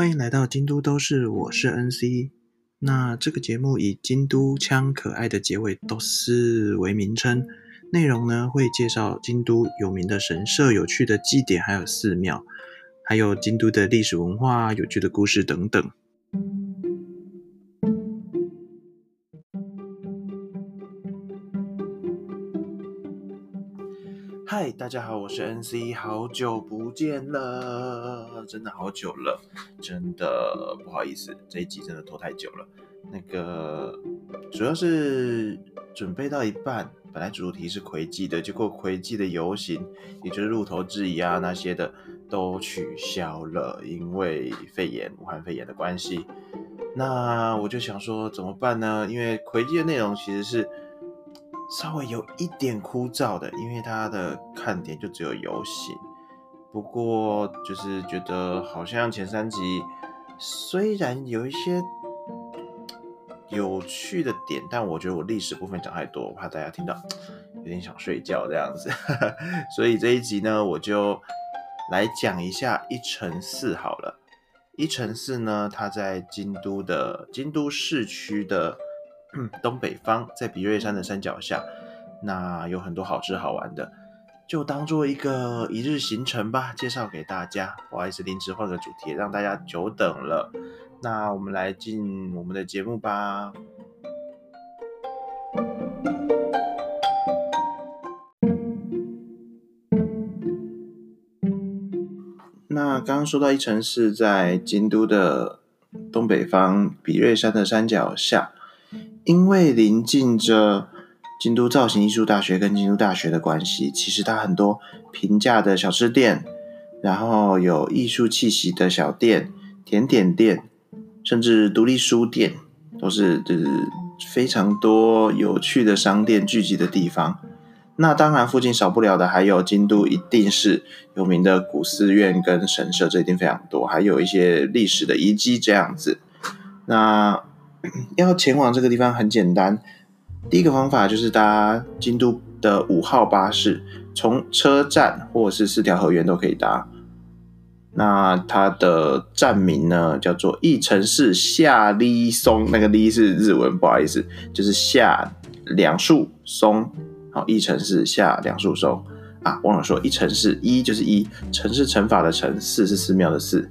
欢迎来到京都都市，我是 NC。那这个节目以京都腔可爱的结尾都是为名称，内容呢会介绍京都有名的神社、有趣的祭典，还有寺庙，还有京都的历史文化、有趣的故事等等。大家好，我是 NC，好久不见了，真的好久了，真的不好意思，这一集真的拖太久了。那个主要是准备到一半，本来主题是魁记的，结果魁记的游行，也就是鹿头质疑啊那些的都取消了，因为肺炎，武汉肺炎的关系。那我就想说怎么办呢？因为魁记的内容其实是。稍微有一点枯燥的，因为它的看点就只有游行。不过就是觉得好像前三集虽然有一些有趣的点，但我觉得我历史部分讲太多，我怕大家听到有点想睡觉这样子。所以这一集呢，我就来讲一下一乘四好了。一乘四呢，它在京都的京都市区的。东北方，在比瑞山的山脚下，那有很多好吃好玩的，就当做一个一日行程吧，介绍给大家。不好意思，临时换个主题，让大家久等了。那我们来进我们的节目吧。那刚刚说到一城市在京都的东北方，比瑞山的山脚下。因为临近着京都造型艺术大学跟京都大学的关系，其实它很多平价的小吃店，然后有艺术气息的小店、甜点店，甚至独立书店，都是就是非常多有趣的商店聚集的地方。那当然，附近少不了的还有京都一定是有名的古寺院跟神社，这一定非常多，还有一些历史的遗迹这样子。那。要前往这个地方很简单，第一个方法就是搭京都的五号巴士，从车站或者是四条河原都可以搭。那它的站名呢叫做一城市下里松，那个里是日文，不好意思，就是下两树松。好，一城市下两树松啊，忘了说，一城市一就是一城是乘法的城，寺是寺庙的寺。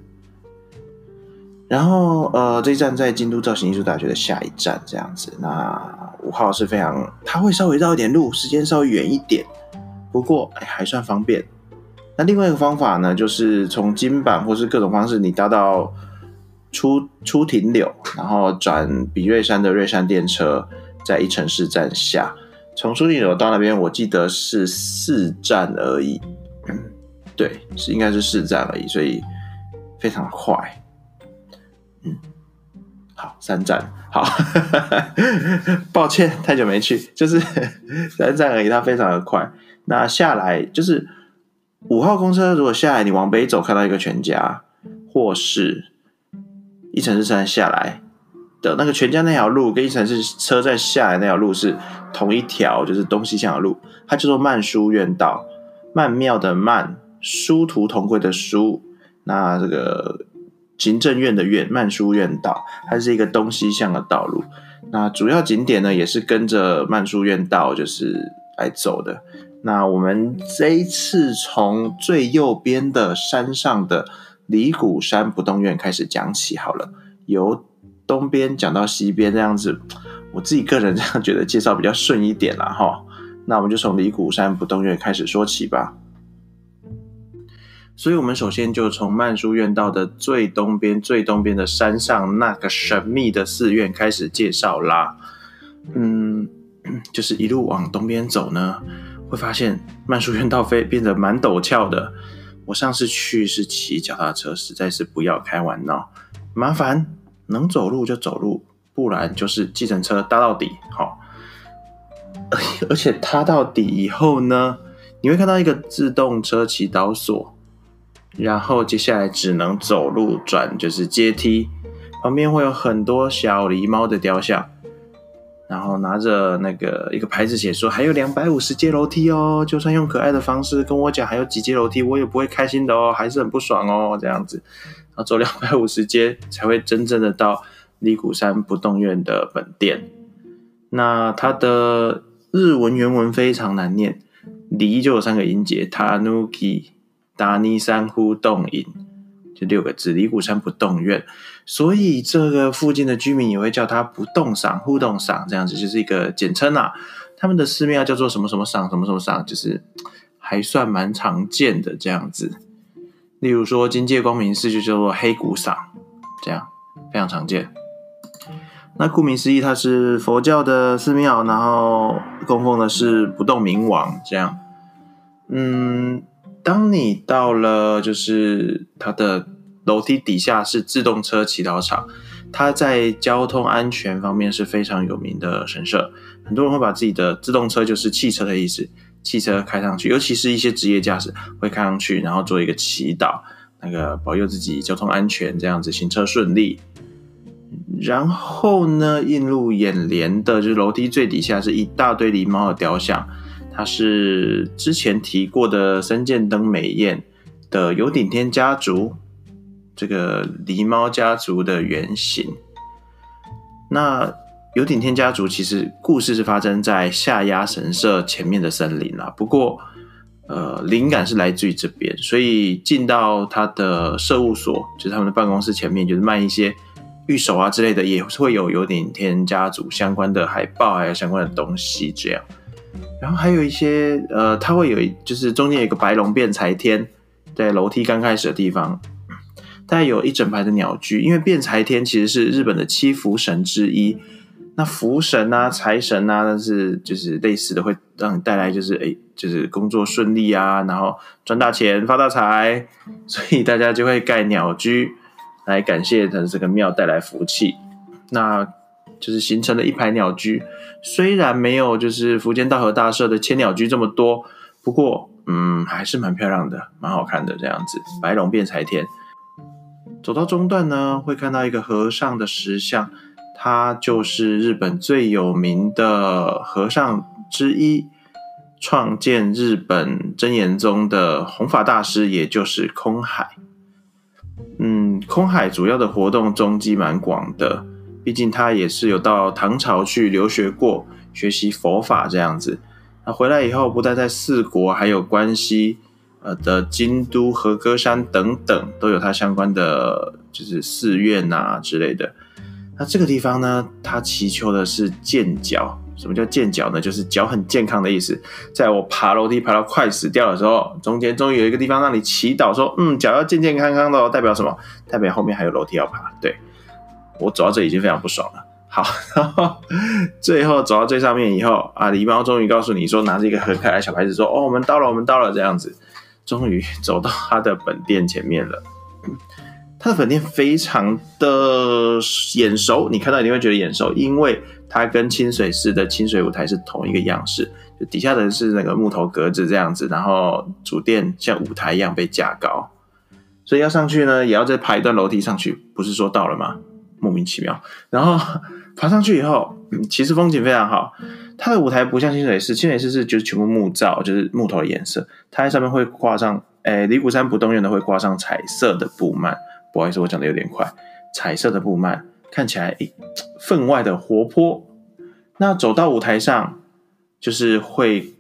然后，呃，这一站在京都造型艺术大学的下一站，这样子。那五号是非常，它会稍微绕一点路，时间稍微远一点，不过哎还算方便。那另外一个方法呢，就是从金板或是各种方式，你搭到出出停柳，然后转比瑞山的瑞山电车，在一城市站下，从出停柳到那边，我记得是四站而已。对，是应该是四站而已，所以非常快。好，三站，好，抱歉，太久没去，就是 三站而已，它非常的快。那下来就是五号公车，如果下来你往北走，看到一个全家，或是一城市站下来的那个全家那条路，跟一城市车站下来那条路是同一条，就是东西向的路，它叫做曼殊院道，曼庙的曼，殊途同归的殊，那这个。行政院的院曼殊院道，它是一个东西向的道路。那主要景点呢，也是跟着曼殊院道就是来走的。那我们这一次从最右边的山上的离谷山不动院开始讲起好了，由东边讲到西边这样子，我自己个人这样觉得介绍比较顺一点啦哈。那我们就从离谷山不动院开始说起吧。所以，我们首先就从曼殊院道的最东边、最东边的山上那个神秘的寺院开始介绍啦。嗯，就是一路往东边走呢，会发现曼殊院道飞变得蛮陡峭的。我上次去是骑脚踏车，实在是不要开玩闹，麻烦能走路就走路，不然就是计程车搭到底。好，而且搭到底以后呢，你会看到一个自动车祈祷所。然后接下来只能走路转，就是阶梯，旁边会有很多小狸猫的雕像，然后拿着那个一个牌子写说还有两百五十阶楼梯哦，就算用可爱的方式跟我讲还有几阶楼梯，我也不会开心的哦，还是很不爽哦这样子。啊，走两百五十阶才会真正的到离谷山不动院的本店。那它的日文原文非常难念，离就有三个音节，tanuki 达尼山呼动影，就六个字，离古山不动院。所以这个附近的居民也会叫它不动赏、互动赏，这样子就是一个简称啊。他们的寺庙叫做什么什么赏、什么什么赏，就是还算蛮常见的这样子。例如说金界光明寺就叫做黑谷赏，这样非常常见。那顾名思义，它是佛教的寺庙，然后供奉的是不动明王。这样，嗯，当你到了就是它的楼梯底下是自动车祈祷场，它在交通安全方面是非常有名的神社。很多人会把自己的自动车就是汽车的意思，汽车开上去，尤其是一些职业驾驶会开上去，然后做一个祈祷，那个保佑自己交通安全，这样子行车顺利。然后呢，映入眼帘的就是楼梯最底下是一大堆狸猫的雕像，他是之前提过的森见登美彦的有顶天家族这个狸猫家族的原型。那有顶天家族其实故事是发生在下压神社前面的森林啦，不过呃灵感是来自于这边，所以进到他的社务所，就是他们的办公室前面，就是卖一些。玉手啊之类的也会有有顶天家族相关的海报，还有相关的东西这样。然后还有一些呃，它会有就是中间有一个白龙变财天，在楼梯刚开始的地方，大概有一整排的鸟居。因为变财天其实是日本的七福神之一，那福神啊、财神啊，那是就是类似的，会让你带来就是哎，就是工作顺利啊，然后赚大钱、发大财，所以大家就会盖鸟居。来感谢的这个庙带来福气，那就是形成了一排鸟居。虽然没有就是福建道和大社的千鸟居这么多，不过嗯还是蛮漂亮的，蛮好看的这样子。白龙变财天，走到中段呢，会看到一个和尚的石像，他就是日本最有名的和尚之一，创建日本真言宗的弘法大师，也就是空海。嗯，空海主要的活动踪迹蛮广的，毕竟他也是有到唐朝去留学过，学习佛法这样子。那回来以后，不但在四国，还有关西呃的京都、和歌山等等，都有他相关的就是寺院呐之类的。那这个地方呢，他祈求的是健脚。什么叫健脚呢？就是脚很健康的意思。在我爬楼梯爬到快死掉的时候，中间终于有一个地方让你祈祷，说：“嗯，脚要健健康康的。”代表什么？代表后面还有楼梯要爬。对我走到这已经非常不爽了。好，然后最后走到最上面以后啊，狸猫终于告诉你说，拿着一个很可爱小牌子说：“哦，我们到了，我们到了。”这样子，终于走到他的本店前面了。他的本店非常的眼熟，你看到一定会觉得眼熟，因为。它跟清水寺的清水舞台是同一个样式，就底下的是那个木头格子这样子，然后主殿像舞台一样被架高，所以要上去呢，也要再爬一段楼梯上去，不是说到了吗？莫名其妙。然后 爬上去以后，其实风景非常好。它的舞台不像清水寺，清水寺是就是全部木造，就是木头的颜色，它在上面会挂上，诶，离谷山不动院的会挂上彩色的布幔。不好意思，我讲的有点快，彩色的布幔。看起来分外的活泼。那走到舞台上，就是会，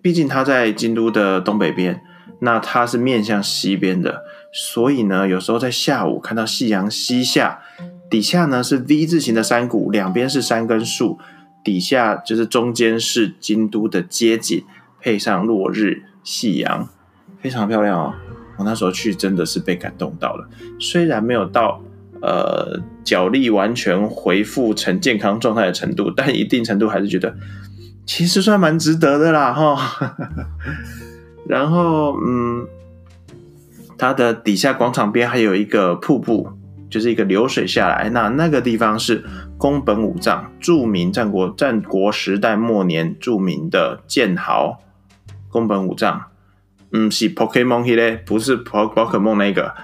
毕竟它在京都的东北边，那它是面向西边的，所以呢，有时候在下午看到夕阳西下，底下呢是 V 字形的山谷，两边是山跟树，底下就是中间是京都的街景，配上落日夕阳，非常漂亮哦。我那时候去真的是被感动到了，虽然没有到。呃，脚力完全恢复成健康状态的程度，但一定程度还是觉得其实算蛮值得的啦，哈。然后，嗯，它的底下广场边还有一个瀑布，就是一个流水下来。那那个地方是宫本武藏，著名战国战国时代末年著名的剑豪宫本武藏。嗯，是 Pokemon 嘞，不是宝宝可梦那个。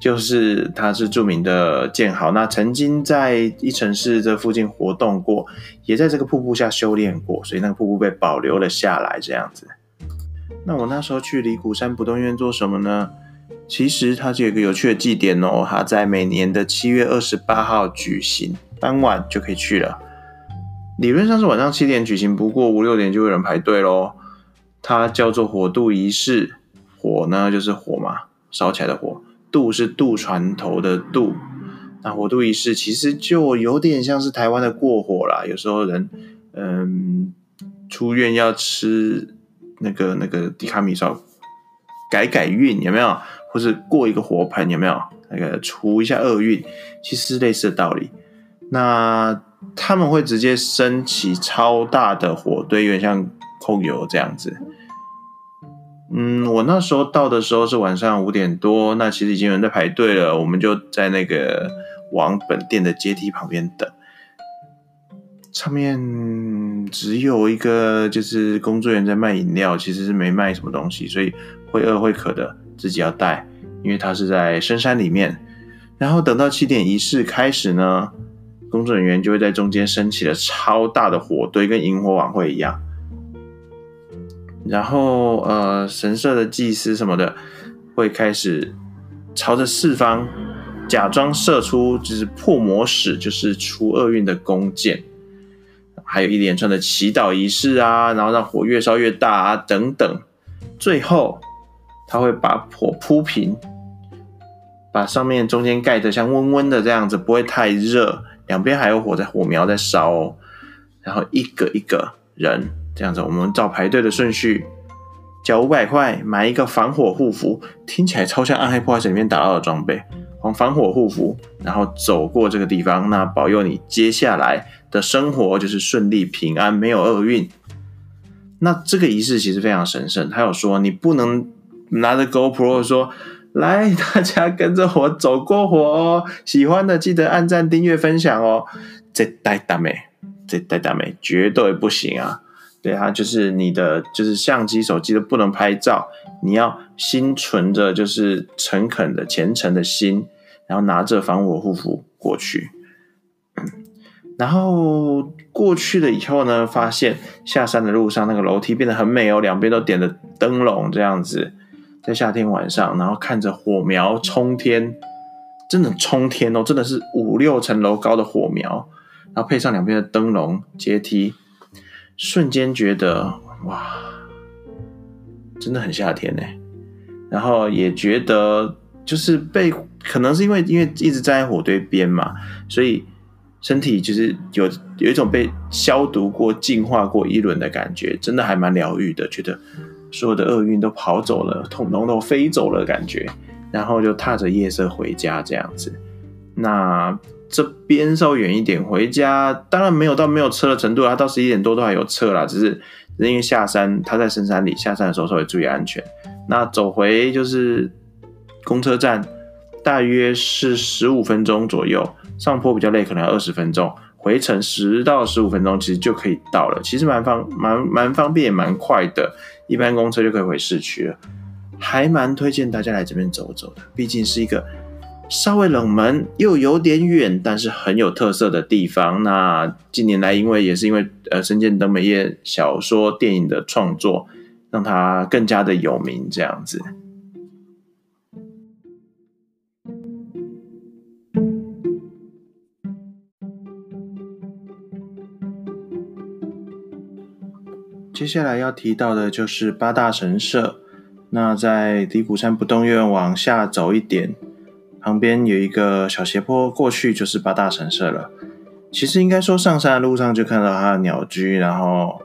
就是他是著名的剑豪，那曾经在一城市这附近活动过，也在这个瀑布下修炼过，所以那个瀑布被保留了下来。这样子，那我那时候去离谷山不动院做什么呢？其实它是有一个有趣的祭典哦，它在每年的七月二十八号举行，当晚就可以去了。理论上是晚上七点举行，不过五六点就有人排队喽。它叫做火渡仪式，火呢就是火嘛，烧起来的火；渡是渡船头的渡。那火渡仪式其实就有点像是台湾的过火啦。有时候人嗯出院要吃那个那个迪卡米烧，改改运有没有？或是过一个火盆有没有？那个除一下厄运，其实类似的道理。那他们会直接升起超大的火堆，有点像控油这样子。嗯，我那时候到的时候是晚上五点多，那其实已经有人在排队了。我们就在那个往本店的阶梯旁边等，上面只有一个就是工作人员在卖饮料，其实是没卖什么东西，所以会饿会渴的自己要带，因为它是在深山里面。然后等到七点仪式开始呢，工作人员就会在中间升起了超大的火堆，跟萤火晚会一样。然后，呃，神社的祭司什么的会开始朝着四方假装射出，就是破魔使，就是除厄运的弓箭，还有一连串的祈祷仪式啊，然后让火越烧越大啊，等等。最后，他会把火铺平，把上面中间盖得像温温的这样子，不会太热，两边还有火在火苗在烧，哦然后一个一个人。这样子，我们照排队的顺序，交五百块买一个防火护符，听起来超像《暗黑破坏神》里面打到的装备，防防火护符，然后走过这个地方，那保佑你接下来的生活就是顺利平安，没有厄运。那这个仪式其实非常神圣，他有说你不能拿着 GoPro 说，来 大家跟着我走过火哦，喜欢的记得按赞、订阅、分享哦，这带大美，这带大美绝对不行啊！对啊，就是你的就是相机、手机都不能拍照，你要心存着就是诚恳的、虔诚的心，然后拿着防火护符过去。然后过去了以后呢，发现下山的路上那个楼梯变得很美哦，两边都点着灯笼，这样子，在夏天晚上，然后看着火苗冲天，真的冲天哦，真的是五六层楼高的火苗，然后配上两边的灯笼阶梯。瞬间觉得哇，真的很夏天呢。然后也觉得就是被，可能是因为因为一直站在火堆边嘛，所以身体就是有有一种被消毒过、净化过一轮的感觉，真的还蛮疗愈的。觉得所有的厄运都跑走了，统统都飞走了感觉。然后就踏着夜色回家这样子。那。这边稍微远一点，回家当然没有到没有车的程度啊，到十一点多都还有车啦，只是因为下山，他在深山里下山的时候稍微注意安全。那走回就是公车站，大约是十五分钟左右，上坡比较累，可能要二十分钟，回程十到十五分钟其实就可以到了，其实蛮方蛮蛮方便，也蛮快的，一般公车就可以回市区了，还蛮推荐大家来这边走走的，毕竟是一个。稍微冷门又有点远，但是很有特色的地方。那近年来，因为也是因为呃深见登美叶小说、电影的创作，让它更加的有名。这样子。接下来要提到的就是八大神社。那在底谷山不动院往下走一点。旁边有一个小斜坡，过去就是八大神社了。其实应该说，上山的路上就看到它的鸟居，然后，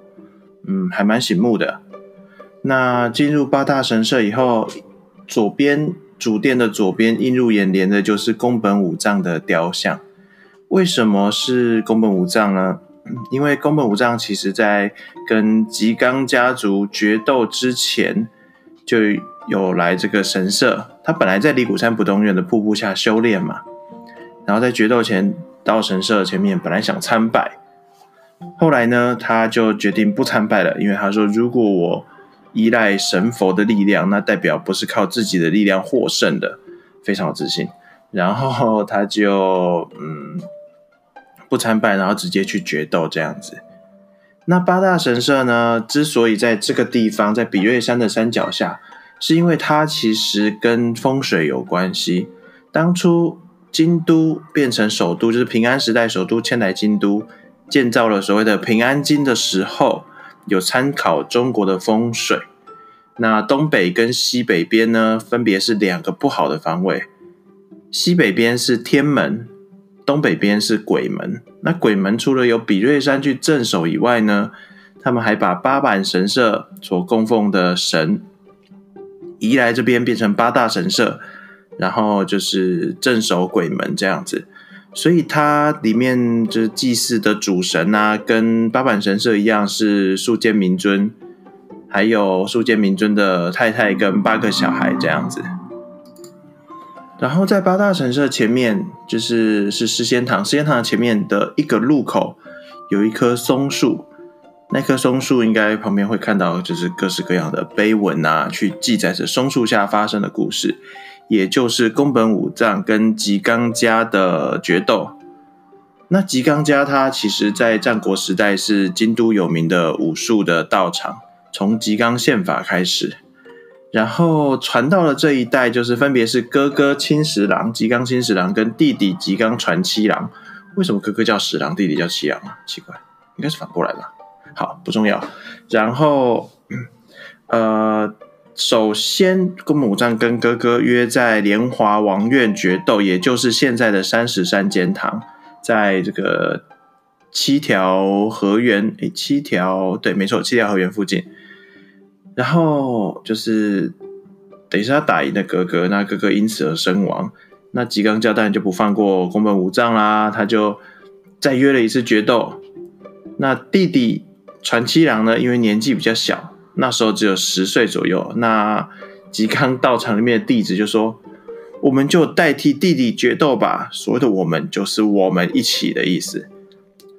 嗯，还蛮醒目的。那进入八大神社以后，左边主殿的左边映入眼帘的就是宫本武藏的雕像。为什么是宫本武藏呢？因为宫本武藏其实在跟吉冈家族决斗之前就。有来这个神社，他本来在离谷山不动院的瀑布下修炼嘛，然后在决斗前到神社前面，本来想参拜，后来呢，他就决定不参拜了，因为他说，如果我依赖神佛的力量，那代表不是靠自己的力量获胜的，非常有自信，然后他就嗯不参拜，然后直接去决斗这样子。那八大神社呢，之所以在这个地方，在比瑞山的山脚下。是因为它其实跟风水有关系。当初京都变成首都，就是平安时代首都迁来京都，建造了所谓的平安京的时候，有参考中国的风水。那东北跟西北边呢，分别是两个不好的方位。西北边是天门，东北边是鬼门。那鬼门除了有比瑞山去镇守以外呢，他们还把八坂神社所供奉的神移来这边，变成八大神社，然后就是镇守鬼门这样子。所以它里面就是祭祀的主神啊，跟八坂神社一样是树间明尊，还有树间明尊的太太跟八个小孩这样子。然后在八大神社前面，就是是诗仙堂。诗仙堂前面的一个路口有一棵松树，那棵松树应该旁边会看到，就是各式各样的碑文啊，去记载着松树下发生的故事，也就是宫本武藏跟吉冈家的决斗。那吉冈家他其实在战国时代是京都有名的武术的道场，从吉冈宪法开始。然后传到了这一代，就是分别是哥哥青十郎吉冈青十郎跟弟弟吉冈传七郎。为什么哥哥叫十郎，弟弟叫七郎啊？奇怪，应该是反过来吧。好，不重要。然后，呃，首先宫本武藏跟哥哥约在莲华王院决斗，也就是现在的三十三间堂，在这个七条河原，诶，七条对，没错，七条河原附近。然后就是等于是他打赢了哥哥，那哥哥因此而身亡。那吉冈家当然就不放过宫本武藏啦，他就再约了一次决斗。那弟弟传七郎呢，因为年纪比较小，那时候只有十岁左右。那吉冈道场里面的弟子就说：“我们就代替弟弟决斗吧。”所谓的“我们”就是我们一起的意思。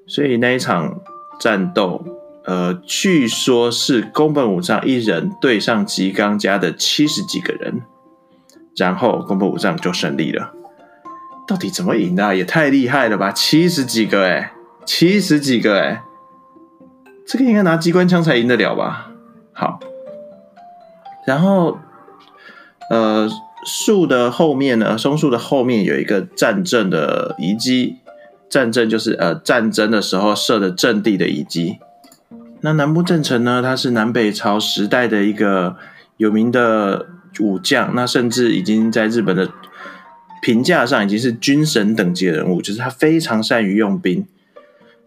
所以那一场战斗。呃，据说是宫本武藏一人对上吉冈家的七十几个人，然后宫本武藏就胜利了。到底怎么赢的？也太厉害了吧！七十几个哎，七十几个哎，这个应该拿机关枪才赢得了吧？好，然后呃，树的后面呢，松树的后面有一个战阵的遗迹，战阵就是呃战争的时候设的阵地的遗迹。那南部正成呢？他是南北朝时代的一个有名的武将，那甚至已经在日本的评价上已经是军神等级的人物，就是他非常善于用兵。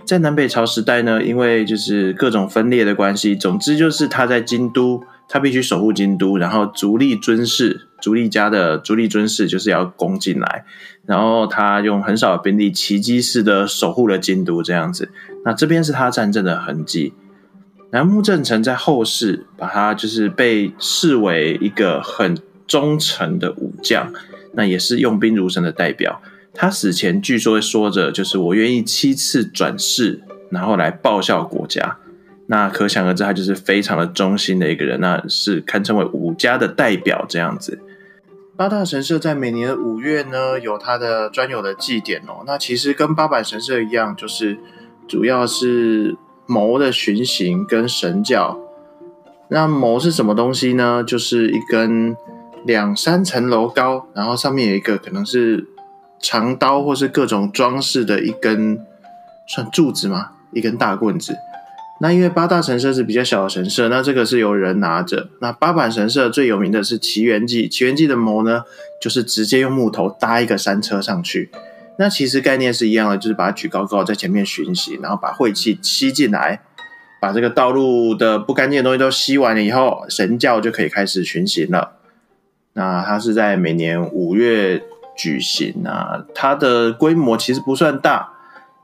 在南北朝时代呢，因为就是各种分裂的关系，总之就是他在京都，他必须守护京都，然后足利尊氏、足利家的足利尊氏就是要攻进来，然后他用很少的兵力，奇迹式的守护了京都这样子。那这边是他战争的痕迹。南木正成在后世把他就是被视为一个很忠诚的武将，那也是用兵如神的代表。他死前据说说着，就是我愿意七次转世，然后来报效国家。那可想而知，他就是非常的忠心的一个人，那是堪称为武家的代表这样子。八大神社在每年的五月呢，有它的专有的祭典哦。那其实跟八坂神社一样，就是主要是。谋的巡行跟神教，那谋是什么东西呢？就是一根两三层楼高，然后上面有一个可能是长刀或是各种装饰的一根算柱子吗？一根大棍子。那因为八大神社是比较小的神社，那这个是由人拿着。那八坂神社最有名的是奇缘记，奇缘记的谋呢，就是直接用木头搭一个山车上去。那其实概念是一样的，就是把它举高高在前面巡行，然后把晦气吸进来，把这个道路的不干净的东西都吸完了以后，神教就可以开始巡行了。那它是在每年五月举行啊，它的规模其实不算大，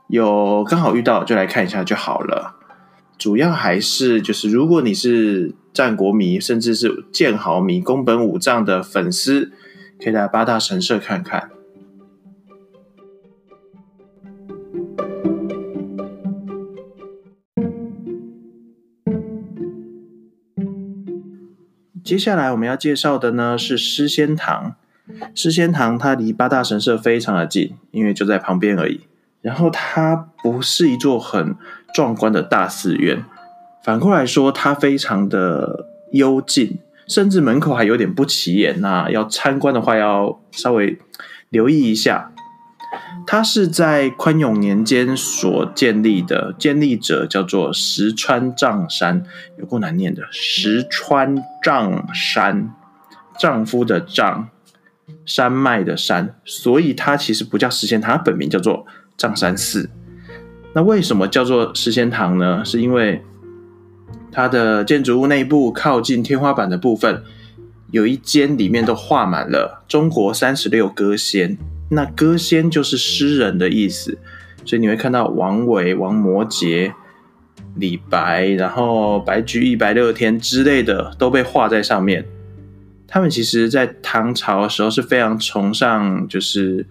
有刚好遇到就来看一下就好了。主要还是就是如果你是战国迷，甚至是剑豪迷、宫本武藏的粉丝，可以来八大神社看看。接下来我们要介绍的呢是诗仙堂。诗仙堂它离八大神社非常的近，因为就在旁边而已。然后它不是一座很壮观的大寺院，反过来说它非常的幽静。甚至门口还有点不起眼。那要参观的话，要稍微留意一下。它是在宽永年间所建立的，建立者叫做石川丈山，有够难念的石川丈山，丈夫的丈，山脉的山，所以它其实不叫石仙堂，它本名叫做丈山寺。那为什么叫做石仙堂呢？是因为它的建筑物内部靠近天花板的部分，有一间里面都画满了中国三十六歌仙。那歌仙就是诗人的意思，所以你会看到王维、王摩诘、李白，然后白居易、白乐天之类的都被画在上面。他们其实，在唐朝的时候是非常崇尚就是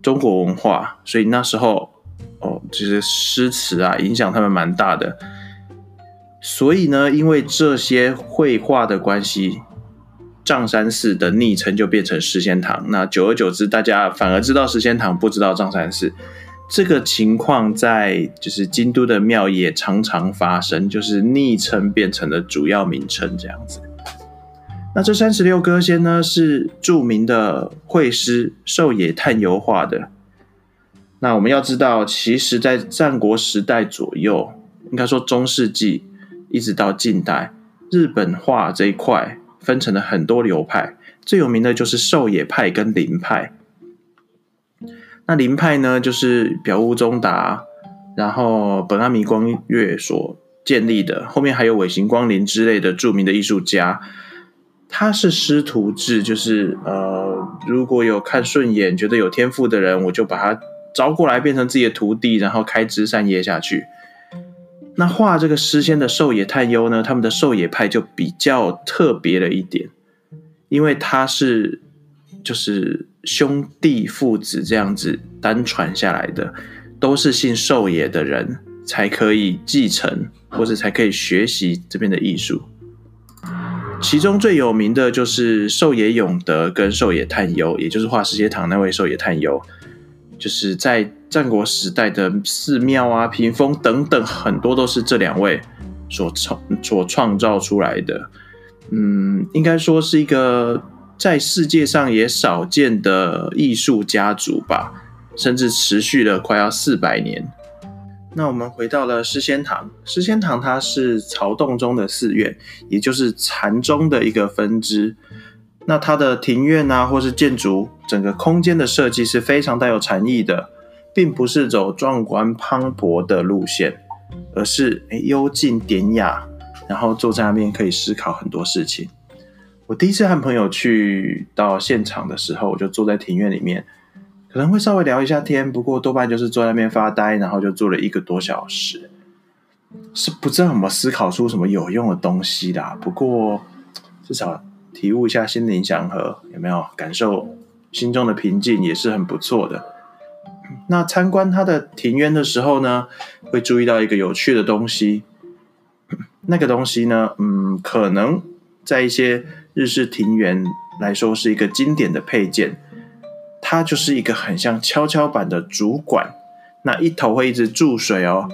中国文化，所以那时候哦，其实诗词啊影响他们蛮大的。所以呢，因为这些绘画的关系。丈山寺的昵称就变成石仙堂，那久而久之，大家反而知道石仙堂，不知道丈山寺。这个情况在就是京都的庙也常常发生，就是昵称变成了主要名称这样子。那这三十六歌仙呢，是著名的绘师寿野探幽画的。那我们要知道，其实，在战国时代左右，应该说中世纪一直到近代，日本画这一块。分成了很多流派，最有名的就是狩野派跟林派。那林派呢，就是表屋中达，然后本阿弥光月所建立的，后面还有尾形光临之类的著名的艺术家。他是师徒制，就是呃，如果有看顺眼、觉得有天赋的人，我就把他招过来变成自己的徒弟，然后开枝散叶下去。那画这个诗仙的寿野太优呢？他们的寿野派就比较特别了一点，因为他是就是兄弟父子这样子单传下来的，都是姓寿野的人才可以继承或者才可以学习这边的艺术。其中最有名的就是寿野永德跟寿野探幽，也就是画石阶堂那位寿野探幽，就是在。战国时代的寺庙啊、屏风等等，很多都是这两位所创所创造出来的。嗯，应该说是一个在世界上也少见的艺术家族吧，甚至持续了快要四百年。那我们回到了诗仙堂，诗仙堂它是曹洞宗的寺院，也就是禅宗的一个分支。那它的庭院啊，或是建筑，整个空间的设计是非常带有禅意的。并不是走壮观磅礴的路线，而是诶幽静典雅，然后坐在那边可以思考很多事情。我第一次和朋友去到现场的时候，我就坐在庭院里面，可能会稍微聊一下天，不过多半就是坐在那边发呆，然后就坐了一个多小时，是不知道怎么思考出什么有用的东西啦。不过至少体悟一下心灵祥和，有没有感受心中的平静，也是很不错的。那参观他的庭院的时候呢，会注意到一个有趣的东西。那个东西呢，嗯，可能在一些日式庭园来说是一个经典的配件。它就是一个很像跷跷板的主管，那一头会一直注水哦。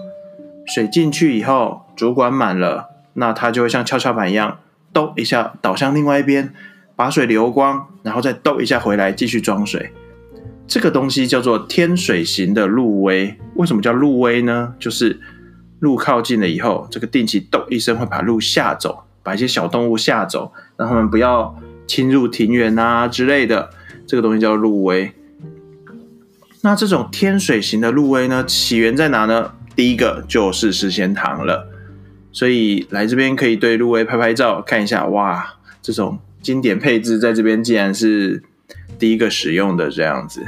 水进去以后，主管满了，那它就会像跷跷板一样，兜一下倒向另外一边，把水流光，然后再兜一下回来继续装水。这个东西叫做天水型的鹿威，为什么叫鹿威呢？就是鹿靠近了以后，这个定期咚一声会把鹿吓走，把一些小动物吓走，让他们不要侵入庭园啊之类的。这个东西叫鹿威。那这种天水型的鹿威呢，起源在哪呢？第一个就是石仙堂了。所以来这边可以对鹿威拍拍照，看一下，哇，这种经典配置在这边竟然是。第一个使用的这样子。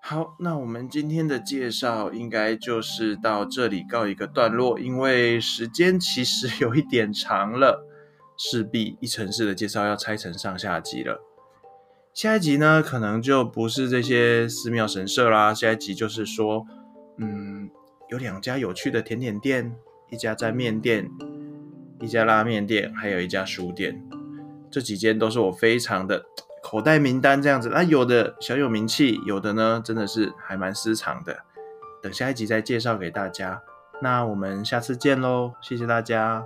好，那我们今天的介绍应该就是到这里告一个段落，因为时间其实有一点长了，势必一城市的介绍要拆成上下集了。下一集呢，可能就不是这些寺庙神社啦，下一集就是说，嗯。有两家有趣的甜点店，一家在面店，一家拉面店，还有一家书店。这几间都是我非常的 口袋名单这样子。那有的小有名气，有的呢真的是还蛮私藏的。等下一集再介绍给大家。那我们下次见喽，谢谢大家。